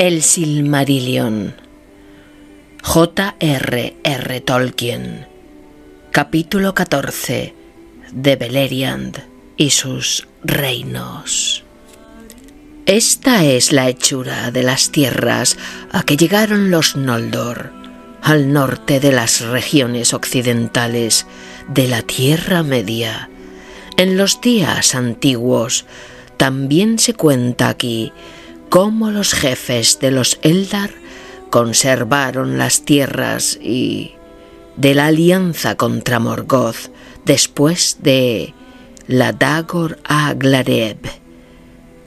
El Silmarillion. J.R.R. Tolkien. Capítulo 14. De Beleriand y sus reinos. Esta es la hechura de las tierras a que llegaron los Noldor, al norte de las regiones occidentales de la Tierra Media. En los días antiguos también se cuenta aquí cómo los jefes de los Eldar conservaron las tierras y de la alianza contra Morgoth después de la Dagor Aglareb,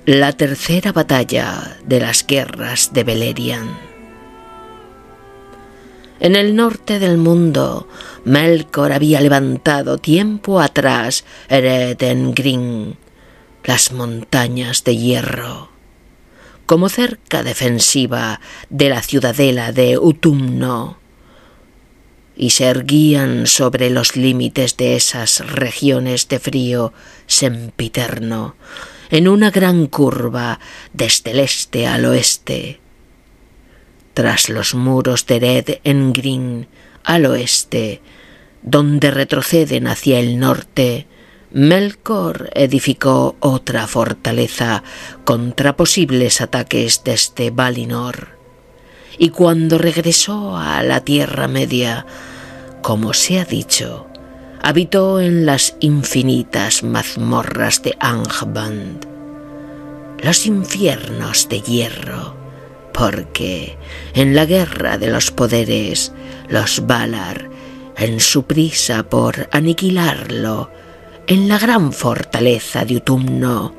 la tercera batalla de las guerras de Beleriand. En el norte del mundo, Melkor había levantado tiempo atrás Eredengrin, las montañas de hierro como cerca defensiva de la ciudadela de Utumno, y se erguían sobre los límites de esas regiones de frío sempiterno, en una gran curva desde el este al oeste. Tras los muros de Red en Green, al oeste, donde retroceden hacia el norte, Melkor edificó otra fortaleza contra posibles ataques desde Valinor. Y cuando regresó a la Tierra Media, como se ha dicho, habitó en las infinitas mazmorras de Angband, los infiernos de hierro, porque en la guerra de los poderes, los Valar, en su prisa por aniquilarlo, en la gran fortaleza de Utumno.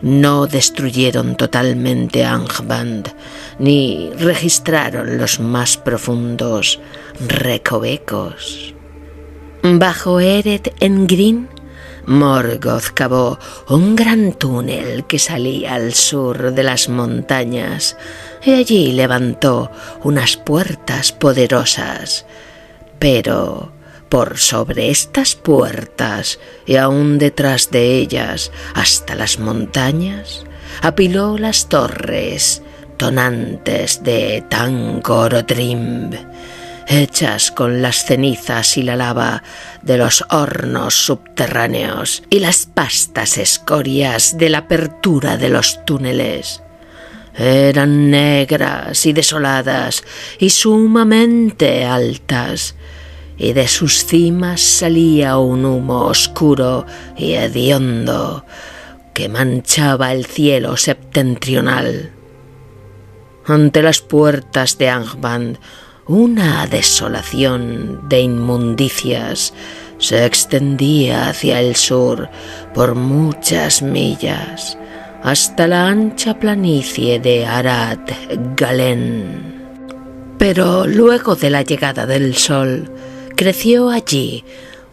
No destruyeron totalmente Angband, ni registraron los más profundos recovecos. Bajo Eret en Green, Morgoth cavó un gran túnel que salía al sur de las montañas y allí levantó unas puertas poderosas. Pero por sobre estas puertas y aún detrás de ellas hasta las montañas, apiló las torres tonantes de Tangorodrim, hechas con las cenizas y la lava de los hornos subterráneos y las pastas escorias de la apertura de los túneles. Eran negras y desoladas y sumamente altas, y de sus cimas salía un humo oscuro y hediondo que manchaba el cielo septentrional. Ante las puertas de Angband, una desolación de inmundicias se extendía hacia el sur por muchas millas, hasta la ancha planicie de Arad Galen. Pero luego de la llegada del sol, creció allí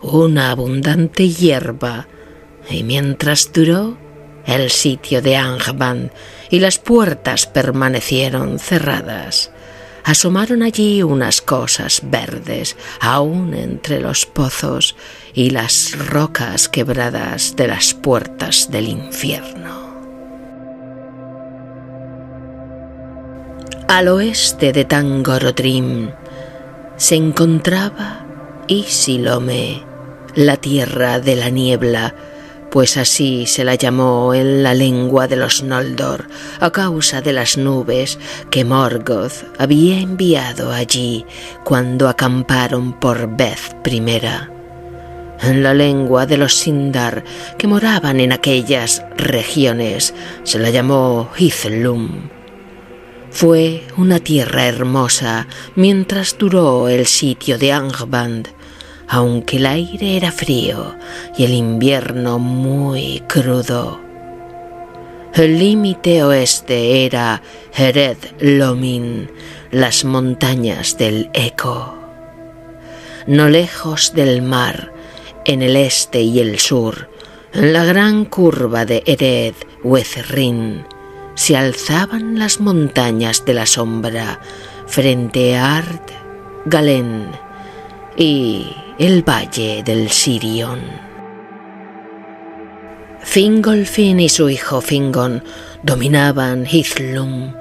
una abundante hierba, y mientras duró el sitio de Angband y las puertas permanecieron cerradas, asomaron allí unas cosas verdes aún entre los pozos y las rocas quebradas de las puertas del infierno. Al oeste de Tangorodrim se encontraba y Silome, la tierra de la niebla, pues así se la llamó en la lengua de los Noldor a causa de las nubes que Morgoth había enviado allí cuando acamparon por Beth I. En la lengua de los Sindar que moraban en aquellas regiones se la llamó Hithlum. Fue una tierra hermosa mientras duró el sitio de Angband aunque el aire era frío y el invierno muy crudo. El límite oeste era Hered Lomin, las montañas del Eco. No lejos del mar, en el este y el sur, en la gran curva de Ered Wezrin, se alzaban las montañas de la sombra frente a Ard Galen y el valle del Sirion. Fingolfin y su hijo Fingon dominaban Hithlum.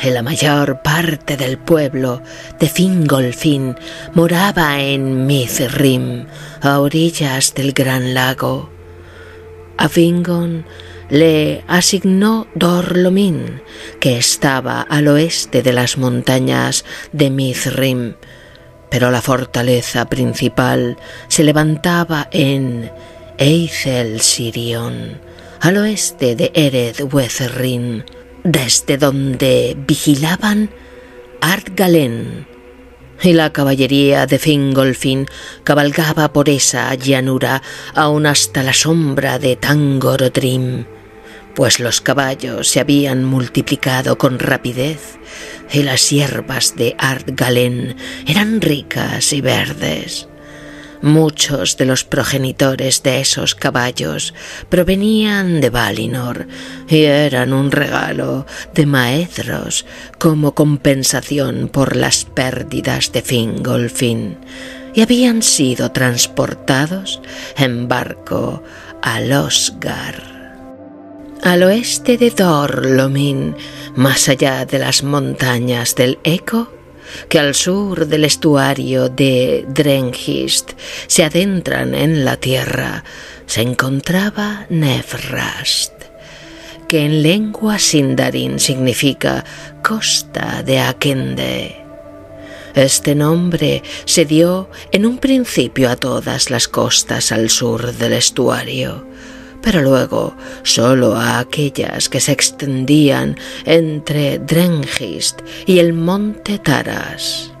En la mayor parte del pueblo de Fingolfin moraba en Mithrim, a orillas del gran lago. A Fingon le asignó Dorlomin, que estaba al oeste de las montañas de Mithrim, pero la fortaleza principal se levantaba en Eithel Sirion, al oeste de Ered Wetherrin, desde donde vigilaban Ardgalen, y la caballería de Fingolfin cabalgaba por esa llanura aún hasta la sombra de Tangorodrim pues los caballos se habían multiplicado con rapidez y las hierbas de Ardgalen eran ricas y verdes. Muchos de los progenitores de esos caballos provenían de Valinor y eran un regalo de Maedros como compensación por las pérdidas de Fingolfin y habían sido transportados en barco a Losgar al oeste de Dorlomin, más allá de las montañas del Eco, que al sur del estuario de Drengist se adentran en la tierra, se encontraba Nefrast, que en lengua sindarin significa costa de Akende. Este nombre se dio en un principio a todas las costas al sur del estuario pero luego solo a aquellas que se extendían entre Drengist y el monte Taras.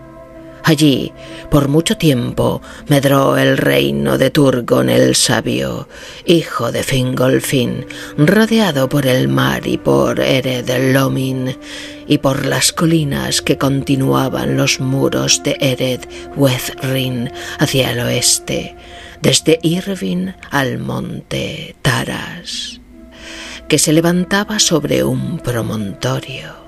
Allí, por mucho tiempo, medró el reino de Turgon el Sabio, hijo de Fingolfin, rodeado por el mar y por Ered Lomin, y por las colinas que continuaban los muros de Ered Wethrin hacia el oeste, desde Irvin al monte Taras, que se levantaba sobre un promontorio.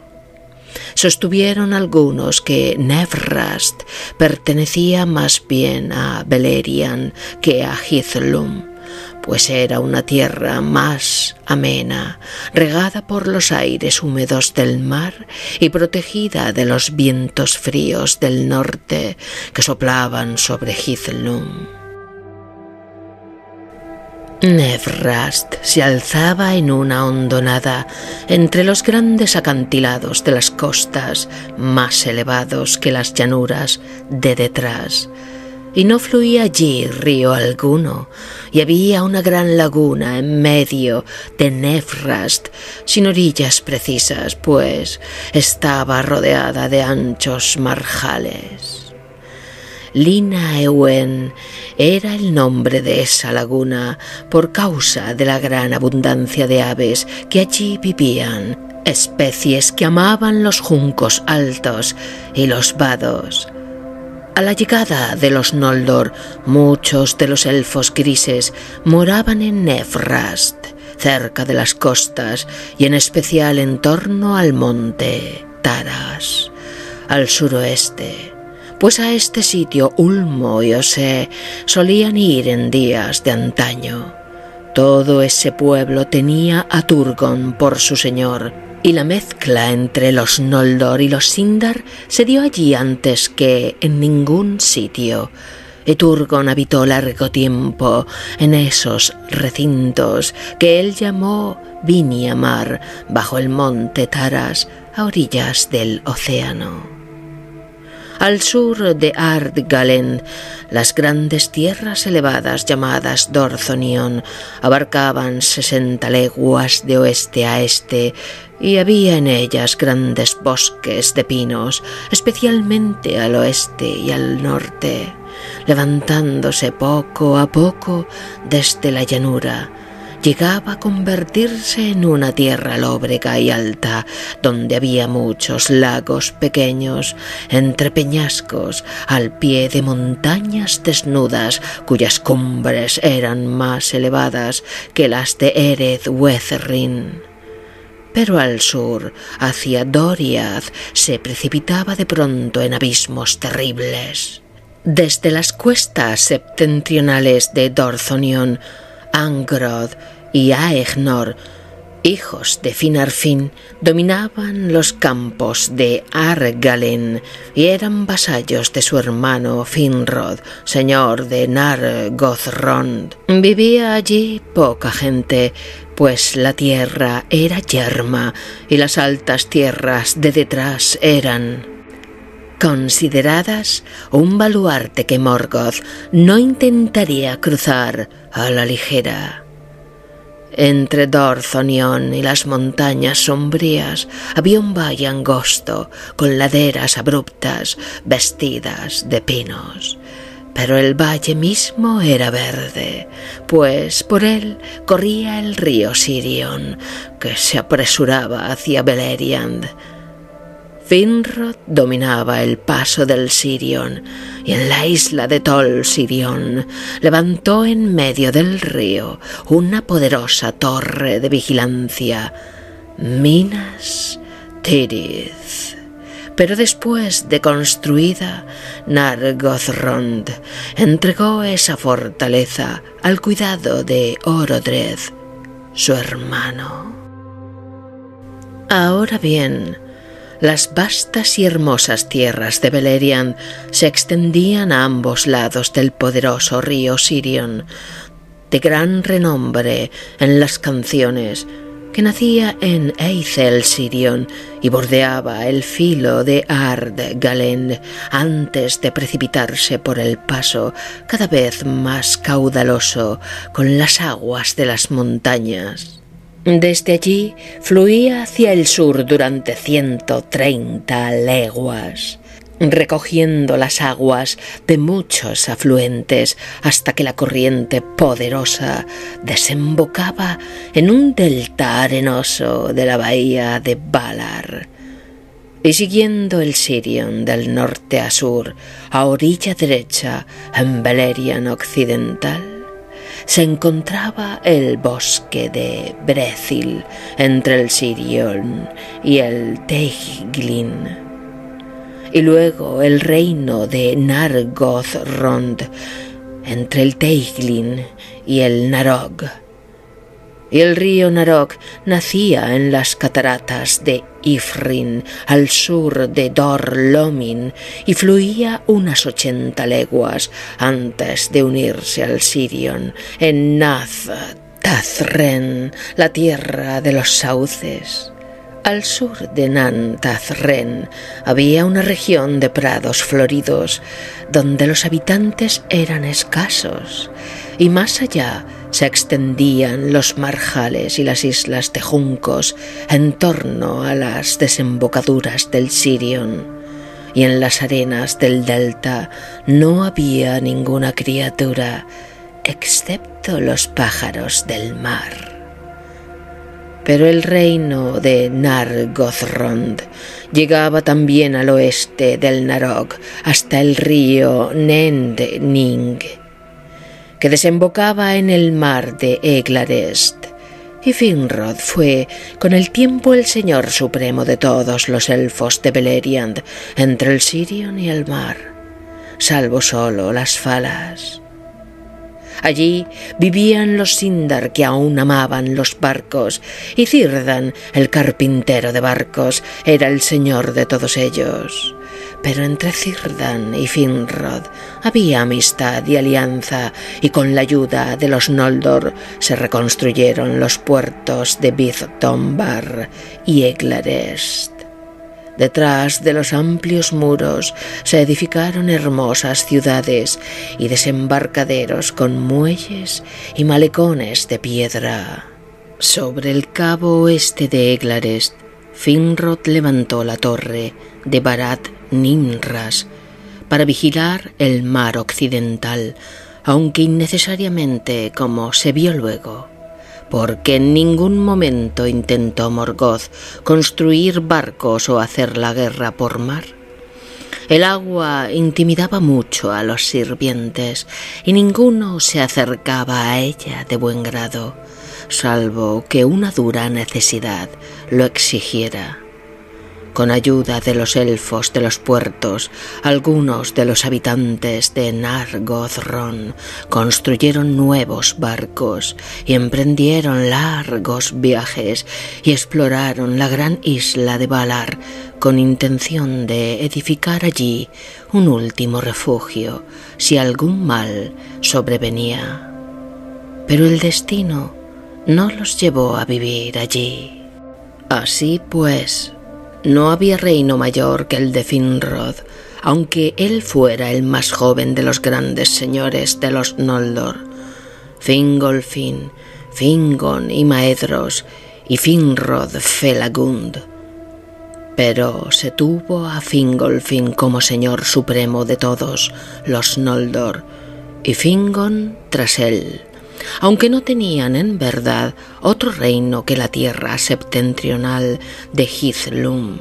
Sostuvieron algunos que Nevrast pertenecía más bien a Beleriand que a Hithlum, pues era una tierra más amena, regada por los aires húmedos del mar y protegida de los vientos fríos del norte que soplaban sobre Hithlum. Nevrast se alzaba en una hondonada entre los grandes acantilados de las costas más elevados que las llanuras de detrás, y no fluía allí río alguno, y había una gran laguna en medio de Nevrast sin orillas precisas, pues estaba rodeada de anchos marjales. Lina Ewen era el nombre de esa laguna por causa de la gran abundancia de aves que allí vivían, especies que amaban los juncos altos y los vados. A la llegada de los Noldor, muchos de los elfos grises moraban en Nefrast, cerca de las costas y en especial en torno al monte Taras, al suroeste pues a este sitio Ulmo y Ose solían ir en días de antaño. Todo ese pueblo tenía a Turgon por su señor, y la mezcla entre los Noldor y los Sindar se dio allí antes que en ningún sitio. Y Turgon habitó largo tiempo en esos recintos que él llamó Viniamar, bajo el monte Taras, a orillas del océano. Al sur de Ardgalen, las grandes tierras elevadas llamadas Dorthonion abarcaban sesenta leguas de oeste a este y había en ellas grandes bosques de pinos, especialmente al oeste y al norte, levantándose poco a poco desde la llanura llegaba a convertirse en una tierra lóbrega y alta, donde había muchos lagos pequeños, entre peñascos, al pie de montañas desnudas, cuyas cumbres eran más elevadas que las de Ered Wetherrin pero al sur, hacia Doriath, se precipitaba de pronto en abismos terribles. Desde las cuestas septentrionales de Dorthonion, Angrod y Aegnor hijos de Finarfin, dominaban los campos de Argalen y eran vasallos de su hermano Finrod, señor de Nargothrond. Vivía allí poca gente, pues la tierra era yerma y las altas tierras de detrás eran consideradas un baluarte que Morgoth no intentaría cruzar a la ligera. Entre Dorthonion y las montañas sombrías había un valle angosto con laderas abruptas vestidas de pinos. Pero el valle mismo era verde, pues por él corría el río Sirion, que se apresuraba hacia Beleriand, Finrod dominaba el paso del Sirion y en la isla de Tol Sirion levantó en medio del río una poderosa torre de vigilancia, Minas Tirith. Pero después de construida, Nargothrond entregó esa fortaleza al cuidado de Orodred, su hermano. Ahora bien, las vastas y hermosas tierras de Beleriand se extendían a ambos lados del poderoso río Sirion, de gran renombre en las canciones, que nacía en Eithel Sirion y bordeaba el filo de Ard Galen antes de precipitarse por el paso cada vez más caudaloso con las aguas de las montañas. Desde allí fluía hacia el sur durante ciento treinta leguas, recogiendo las aguas de muchos afluentes hasta que la corriente poderosa desembocaba en un delta arenoso de la bahía de Valar. Y siguiendo el Sirion del norte a sur, a orilla derecha, en Beleriand occidental, se encontraba el bosque de Brethil entre el Sirion y el Teiglin, y luego el reino de Nargothrond entre el Teiglin y el Narog el río Narok nacía en las cataratas de Ifrin, al sur de Dor Lomin, y fluía unas ochenta leguas antes de unirse al Sirion en Nath Tazren, la tierra de los sauces. Al sur de Nantazren había una región de prados floridos donde los habitantes eran escasos y más allá se extendían los marjales y las islas de juncos en torno a las desembocaduras del Sirion, y en las arenas del delta no había ninguna criatura excepto los pájaros del mar. Pero el reino de Nargothrond llegaba también al oeste del Narog hasta el río Nendning que desembocaba en el mar de Eglarest. Y Finrod fue con el tiempo el señor supremo de todos los elfos de Beleriand, entre el Sirion y el mar, salvo solo las falas. Allí vivían los Sindar que aún amaban los barcos, y Círdan, el carpintero de barcos, era el señor de todos ellos. Pero entre Círdan y Finrod había amistad y alianza, y con la ayuda de los Noldor se reconstruyeron los puertos de Bithtombar y Eglarest. Detrás de los amplios muros se edificaron hermosas ciudades y desembarcaderos con muelles y malecones de piedra. Sobre el cabo oeste de Eglarest, Finrod levantó la torre de Barat Nimras para vigilar el mar occidental, aunque innecesariamente, como se vio luego, porque en ningún momento intentó Morgoth construir barcos o hacer la guerra por mar. El agua intimidaba mucho a los sirvientes y ninguno se acercaba a ella de buen grado, salvo que una dura necesidad lo exigiera con ayuda de los elfos de los puertos, algunos de los habitantes de Nargothrond construyeron nuevos barcos y emprendieron largos viajes y exploraron la gran isla de Valar con intención de edificar allí un último refugio si algún mal sobrevenía. Pero el destino no los llevó a vivir allí. Así pues, no había reino mayor que el de Finrod, aunque él fuera el más joven de los grandes señores de los Noldor. Fingolfin, Fingon y Maedros y Finrod Felagund. Pero se tuvo a Fingolfin como señor supremo de todos los Noldor y Fingon tras él aunque no tenían en verdad otro reino que la tierra septentrional de Hithlum.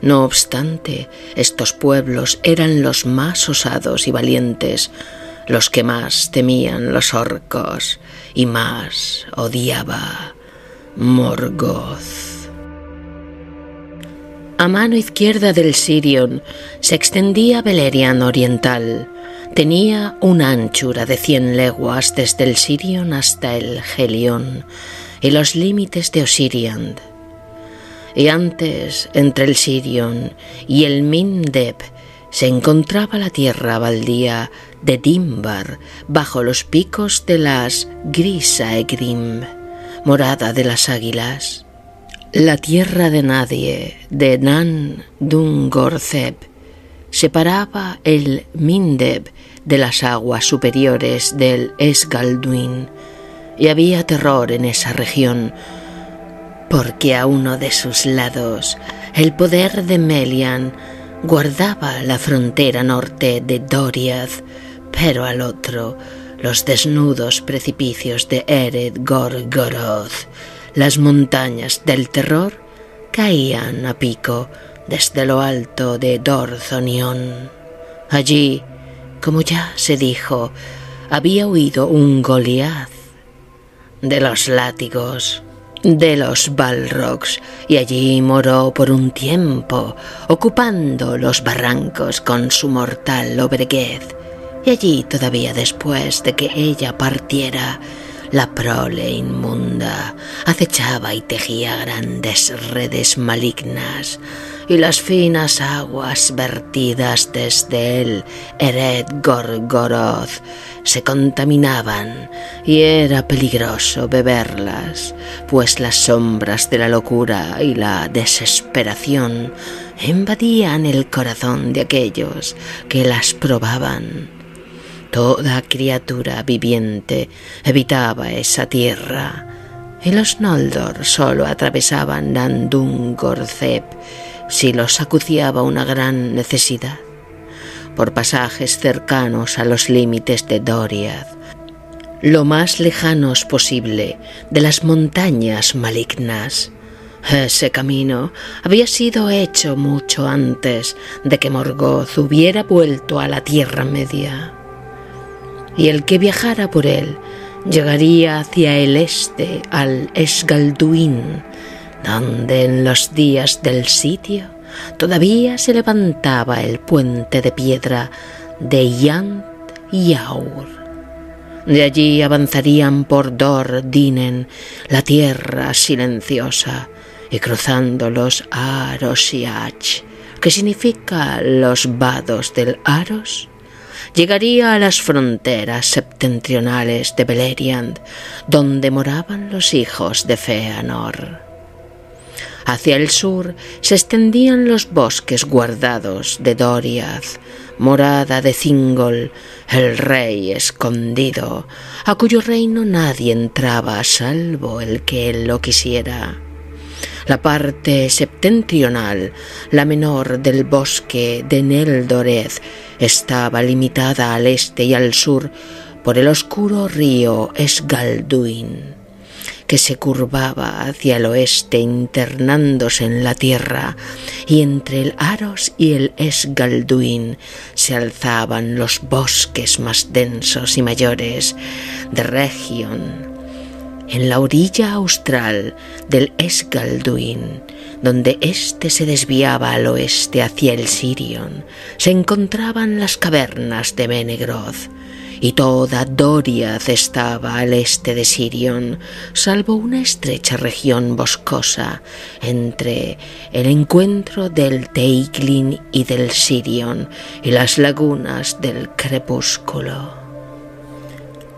No obstante, estos pueblos eran los más osados y valientes, los que más temían los orcos y más odiaba Morgoth. A mano izquierda del Sirion se extendía Beleriand Oriental, Tenía una anchura de cien leguas desde el Sirion hasta el Helión y los límites de Osiriand. Y antes, entre el Sirion y el Mindeb, se encontraba la tierra baldía de Dimbar bajo los picos de las Grisaegrim, morada de las águilas. La tierra de nadie de Nan Dungorceb separaba el Mindeb de las aguas superiores del Esgalduin y había terror en esa región porque a uno de sus lados el poder de Melian guardaba la frontera norte de Doriath, pero al otro los desnudos precipicios de Ered Gorgoroth, las montañas del terror, caían a pico desde lo alto de Dorzonion. Allí, como ya se dijo, había huido un Goliath de los látigos de los Balrogs y allí moró por un tiempo, ocupando los barrancos con su mortal obreguez. Y allí todavía después de que ella partiera, la prole inmunda acechaba y tejía grandes redes malignas, y las finas aguas vertidas desde el Eret Gorgoroth se contaminaban y era peligroso beberlas, pues las sombras de la locura y la desesperación invadían el corazón de aquellos que las probaban. Toda criatura viviente evitaba esa tierra, y los Noldor solo atravesaban Nandungorcep si los acuciaba una gran necesidad, por pasajes cercanos a los límites de Doriath, lo más lejanos posible de las montañas malignas. Ese camino había sido hecho mucho antes de que Morgoth hubiera vuelto a la Tierra Media y el que viajara por él llegaría hacia el este al Esgalduin, donde en los días del sitio todavía se levantaba el puente de piedra de Yant Yaur. De allí avanzarían por Dor Dinen, la tierra silenciosa, y cruzando los Aros y Ach, que significa los vados del Aros, llegaría a las fronteras septentrionales de Beleriand, donde moraban los hijos de Feanor. Hacia el sur se extendían los bosques guardados de Doriath, morada de Thingol, el rey escondido, a cuyo reino nadie entraba salvo el que él lo quisiera. La parte septentrional, la menor del bosque de Neldoreth, estaba limitada al este y al sur por el oscuro río Esgalduin, que se curvaba hacia el oeste internándose en la tierra, y entre el Aros y el Esgalduin se alzaban los bosques más densos y mayores de Region. En la orilla austral del Esgalduin donde éste se desviaba al oeste hacia el Sirion, se encontraban las cavernas de Menegroth, y toda Doriath estaba al este de Sirion, salvo una estrecha región boscosa entre el encuentro del Teiglin y del Sirion y las lagunas del crepúsculo.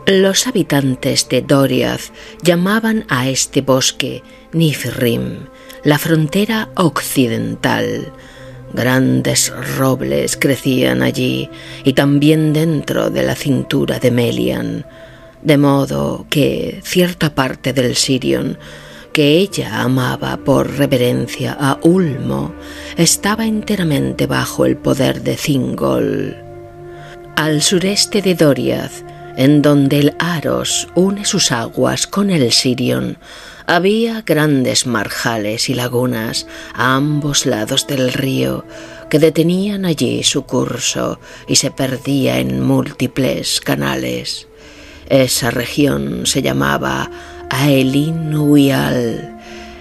Los habitantes de Doriath llamaban a este bosque Nifrim, la frontera occidental. Grandes robles crecían allí y también dentro de la cintura de Melian, de modo que cierta parte del Sirion que ella amaba por reverencia a Ulmo estaba enteramente bajo el poder de Thingol. Al sureste de Doriath en donde el Aros une sus aguas con el Sirion, había grandes marjales y lagunas a ambos lados del río que detenían allí su curso y se perdía en múltiples canales. Esa región se llamaba Aelin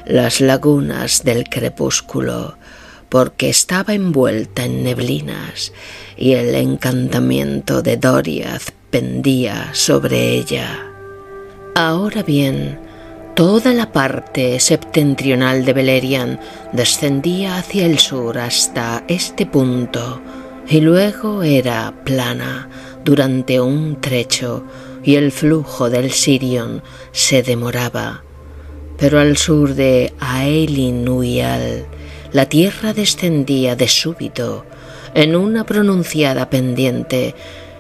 las lagunas del crepúsculo, porque estaba envuelta en neblinas y el encantamiento de Doriath pendía sobre ella. Ahora bien, toda la parte septentrional de Beleriand descendía hacia el sur hasta este punto y luego era plana durante un trecho y el flujo del Sirion se demoraba. Pero al sur de Aelin la tierra descendía de súbito en una pronunciada pendiente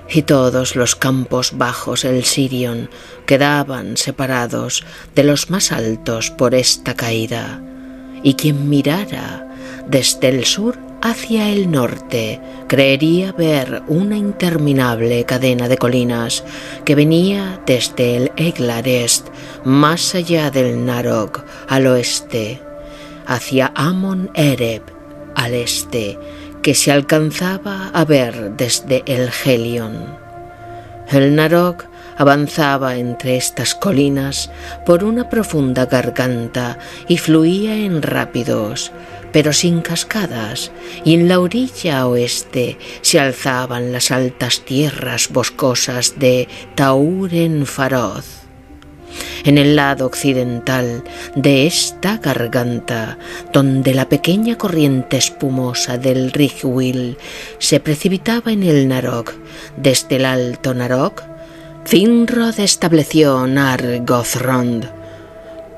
y todos los campos bajos del Sirion quedaban separados de los más altos por esta caída, y quien mirara desde el sur hacia el norte creería ver una interminable cadena de colinas que venía desde el Eglarest más allá del Narog al oeste, hacia Amon Ereb al este, que se alcanzaba a ver desde el Helion. El Narok avanzaba entre estas colinas por una profunda garganta y fluía en rápidos, pero sin cascadas, y en la orilla oeste se alzaban las altas tierras boscosas de Tauren Faroz en el lado occidental de esta garganta, donde la pequeña corriente espumosa del Rigwil se precipitaba en el Narok, desde el Alto Narok, Finrod estableció Nargothrond.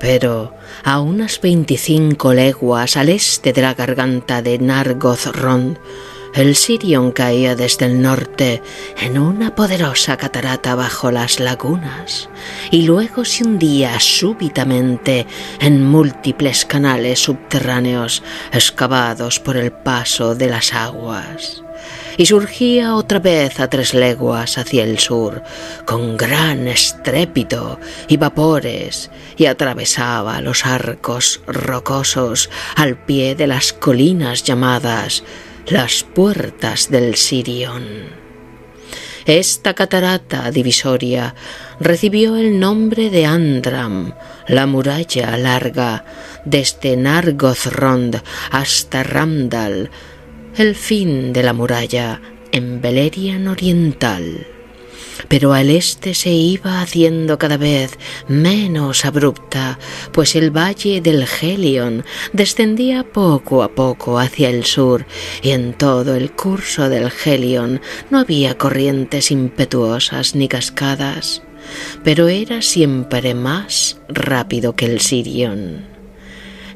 Pero a unas veinticinco leguas al este de la garganta de Nargothrond, el Sirion caía desde el norte en una poderosa catarata bajo las lagunas y luego se hundía súbitamente en múltiples canales subterráneos excavados por el paso de las aguas. Y surgía otra vez a tres leguas hacia el sur, con gran estrépito y vapores, y atravesaba los arcos rocosos al pie de las colinas llamadas las puertas del Sirión. Esta catarata divisoria recibió el nombre de Andram, la muralla larga, desde Nargothrond hasta Ramdal, el fin de la muralla en Belerian Oriental pero al este se iba haciendo cada vez menos abrupta, pues el valle del Helion descendía poco a poco hacia el sur y en todo el curso del Helion no había corrientes impetuosas ni cascadas, pero era siempre más rápido que el Sirion.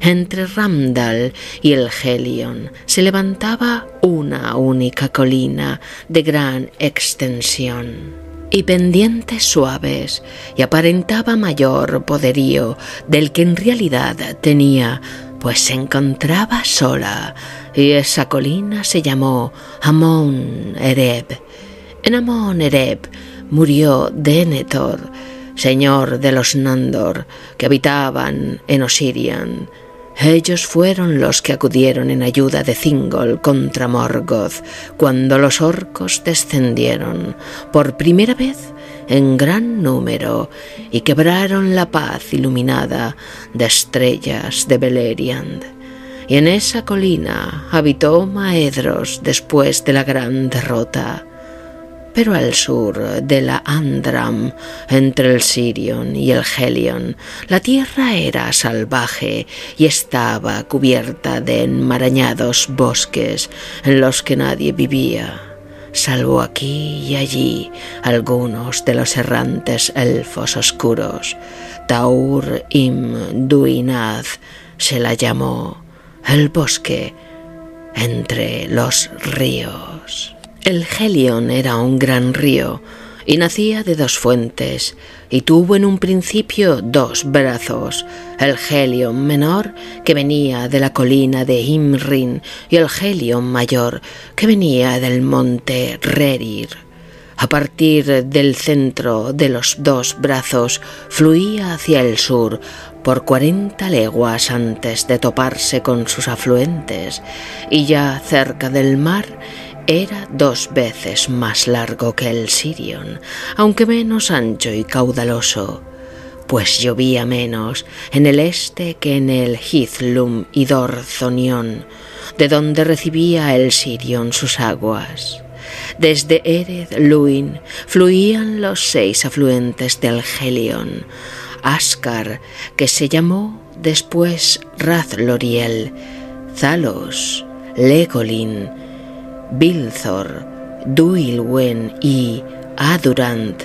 Entre Ramdal y el Helion se levantaba una única colina de gran extensión y pendientes suaves y aparentaba mayor poderío del que en realidad tenía, pues se encontraba sola y esa colina se llamó Amon Ereb. En Amon Ereb murió Denethor, señor de los Nandor, que habitaban en Osirian, ellos fueron los que acudieron en ayuda de Thingol contra Morgoth cuando los orcos descendieron por primera vez en gran número y quebraron la paz iluminada de estrellas de Beleriand. y en esa colina habitó Maedros después de la gran derrota. Pero al sur de la Andram, entre el Sirion y el Helion, la tierra era salvaje y estaba cubierta de enmarañados bosques en los que nadie vivía, salvo aquí y allí algunos de los errantes elfos oscuros. Taur im Duinad se la llamó el bosque entre los ríos. El Helion era un gran río y nacía de dos fuentes y tuvo en un principio dos brazos, el Helion menor que venía de la colina de Imrin y el Helion mayor que venía del monte Rerir. A partir del centro de los dos brazos fluía hacia el sur por cuarenta leguas antes de toparse con sus afluentes y ya cerca del mar era dos veces más largo que el Sirion, aunque menos ancho y caudaloso, pues llovía menos en el este que en el Hithlum y Dorzonion, de donde recibía el Sirion sus aguas. Desde Ered Luin fluían los seis afluentes del Helion, Ascar, que se llamó después Razloriel, Zalos, Legolin, Bilthor, Duilwen y Adurant,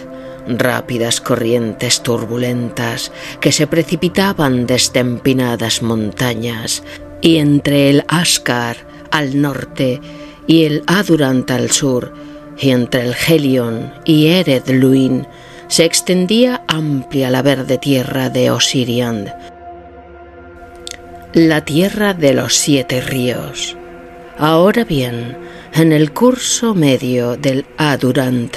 rápidas corrientes turbulentas que se precipitaban desde empinadas montañas, y entre el Ascar al norte y el Adurant al sur, y entre el Helion y Ered Luin, se extendía amplia la verde tierra de Osiriand, la tierra de los siete ríos. Ahora bien, en el curso medio del Adurant,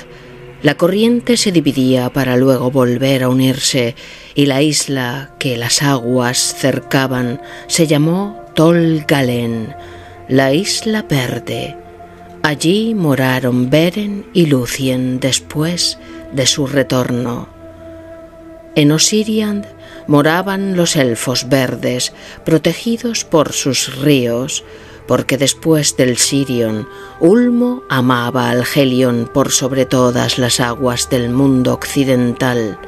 la corriente se dividía para luego volver a unirse y la isla que las aguas cercaban se llamó Tol Galen, la isla verde. Allí moraron Beren y Lucien después de su retorno. En Osiriand moraban los elfos verdes, protegidos por sus ríos, porque después del Sirion, Ulmo amaba al Helion por sobre todas las aguas del mundo occidental.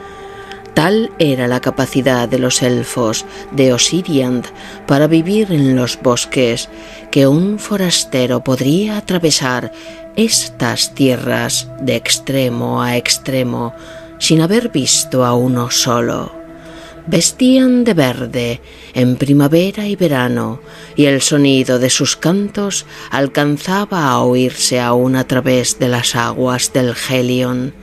Tal era la capacidad de los elfos de Osiriand para vivir en los bosques que un forastero podría atravesar estas tierras de extremo a extremo sin haber visto a uno solo. Vestían de verde en primavera y verano, y el sonido de sus cantos alcanzaba a oírse aún a través de las aguas del Helion.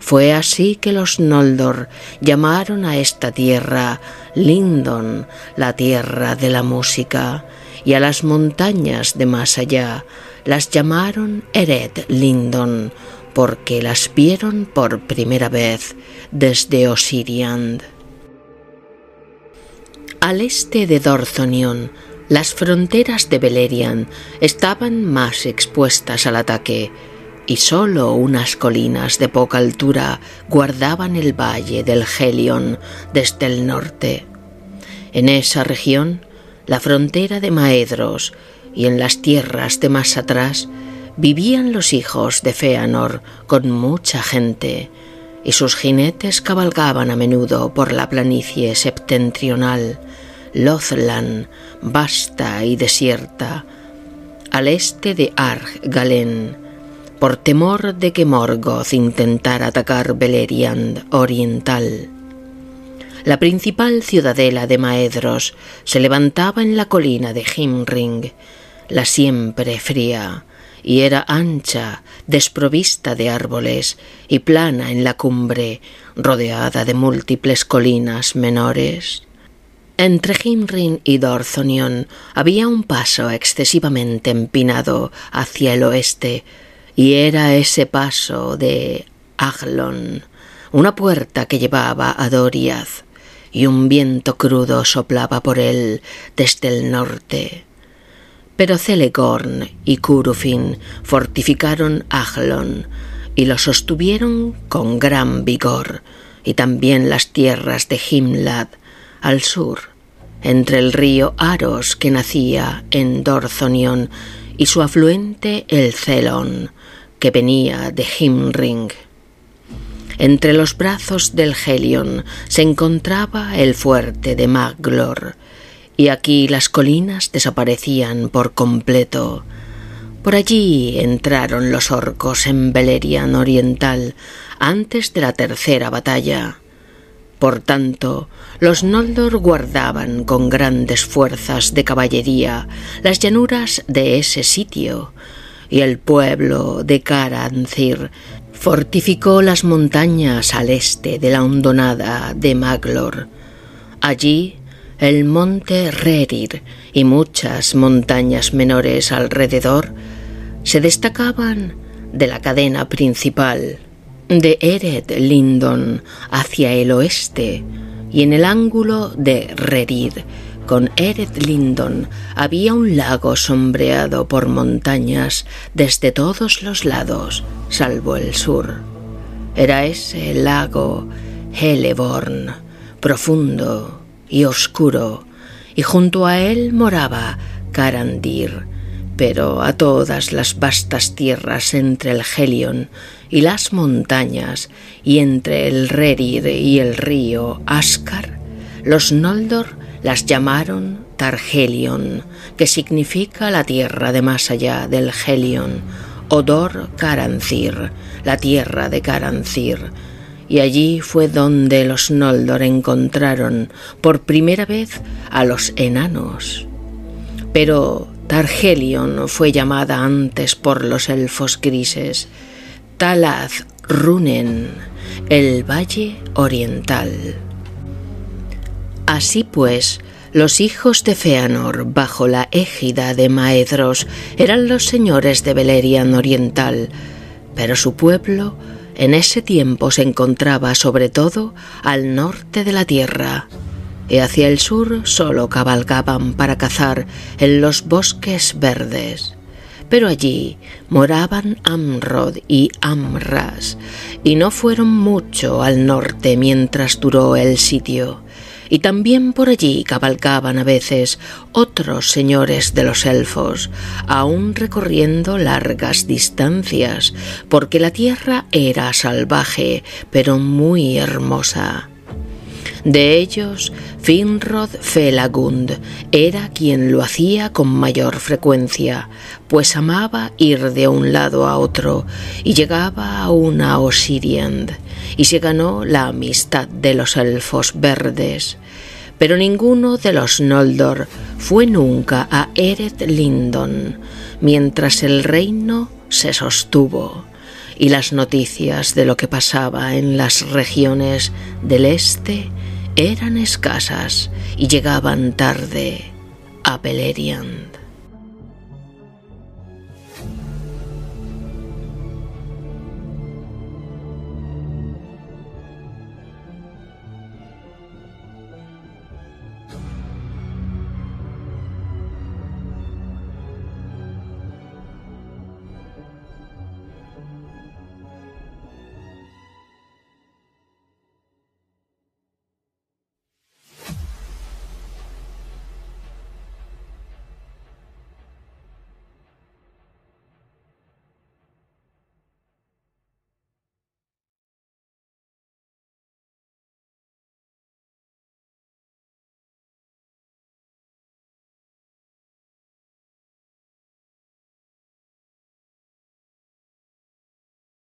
Fue así que los Noldor llamaron a esta tierra Lindon, la tierra de la música, y a las montañas de más allá las llamaron Ered Lindon, porque las vieron por primera vez desde Osiriand. Al este de Dorthonion, las fronteras de Beleriand estaban más expuestas al ataque, y sólo unas colinas de poca altura guardaban el valle del Helion desde el norte. En esa región, la frontera de Maedros y en las tierras de más atrás vivían los hijos de Feanor con mucha gente, y sus jinetes cabalgaban a menudo por la planicie septentrional, Lothlan, vasta y desierta, al este de Arg Galen, por temor de que Morgoth intentara atacar Beleriand oriental. La principal ciudadela de Maedros se levantaba en la colina de Himring, la siempre fría, y era ancha, desprovista de árboles, y plana en la cumbre, rodeada de múltiples colinas menores. Entre Himrin y Dorthonion había un paso excesivamente empinado hacia el oeste, y era ese paso de Aglon, una puerta que llevaba a Doriath, y un viento crudo soplaba por él desde el norte. Pero Celegorn y Curufin fortificaron Aglon y lo sostuvieron con gran vigor, y también las tierras de Himlad al sur, entre el río Aros que nacía en Dorthonion y su afluente el Celon, que venía de Himring. Entre los brazos del Helion se encontraba el fuerte de Maglor, y aquí las colinas desaparecían por completo. Por allí entraron los orcos en Beleriand Oriental antes de la tercera batalla. Por tanto, los Noldor guardaban con grandes fuerzas de caballería las llanuras de ese sitio, y el pueblo de Carancir fortificó las montañas al este de la hondonada de Maglor. Allí el monte Rerir y muchas montañas menores alrededor se destacaban de la cadena principal de Ered Lindon hacia el oeste y en el ángulo de Rerir con Ered Lindon había un lago sombreado por montañas desde todos los lados, salvo el sur. Era ese lago Heleborn, profundo y oscuro, y junto a él moraba Carandir, pero a todas las vastas tierras entre el Helion y las montañas y entre el Rerir y el río Ascar, los Noldor las llamaron Targelion, que significa la tierra de más allá del Helion, o Dor Carancir, la tierra de Carancir, y allí fue donde los Noldor encontraron por primera vez a los enanos. Pero Targelion fue llamada antes por los elfos grises Talaz Runen, el Valle Oriental. Así pues, los hijos de Feanor, bajo la égida de Maedros, eran los señores de Beleriand Oriental, pero su pueblo en ese tiempo se encontraba sobre todo al norte de la tierra, y hacia el sur solo cabalgaban para cazar en los bosques verdes pero allí moraban Amrod y Amras, y no fueron mucho al norte mientras duró el sitio. Y también por allí cabalgaban a veces otros señores de los elfos, aun recorriendo largas distancias, porque la tierra era salvaje, pero muy hermosa. De ellos, Finrod Felagund era quien lo hacía con mayor frecuencia, pues amaba ir de un lado a otro y llegaba a una Osiriand y se ganó la amistad de los elfos verdes. Pero ninguno de los Noldor fue nunca a Ered Lindon, mientras el reino se sostuvo y las noticias de lo que pasaba en las regiones del este eran escasas y llegaban tarde a Beleriand.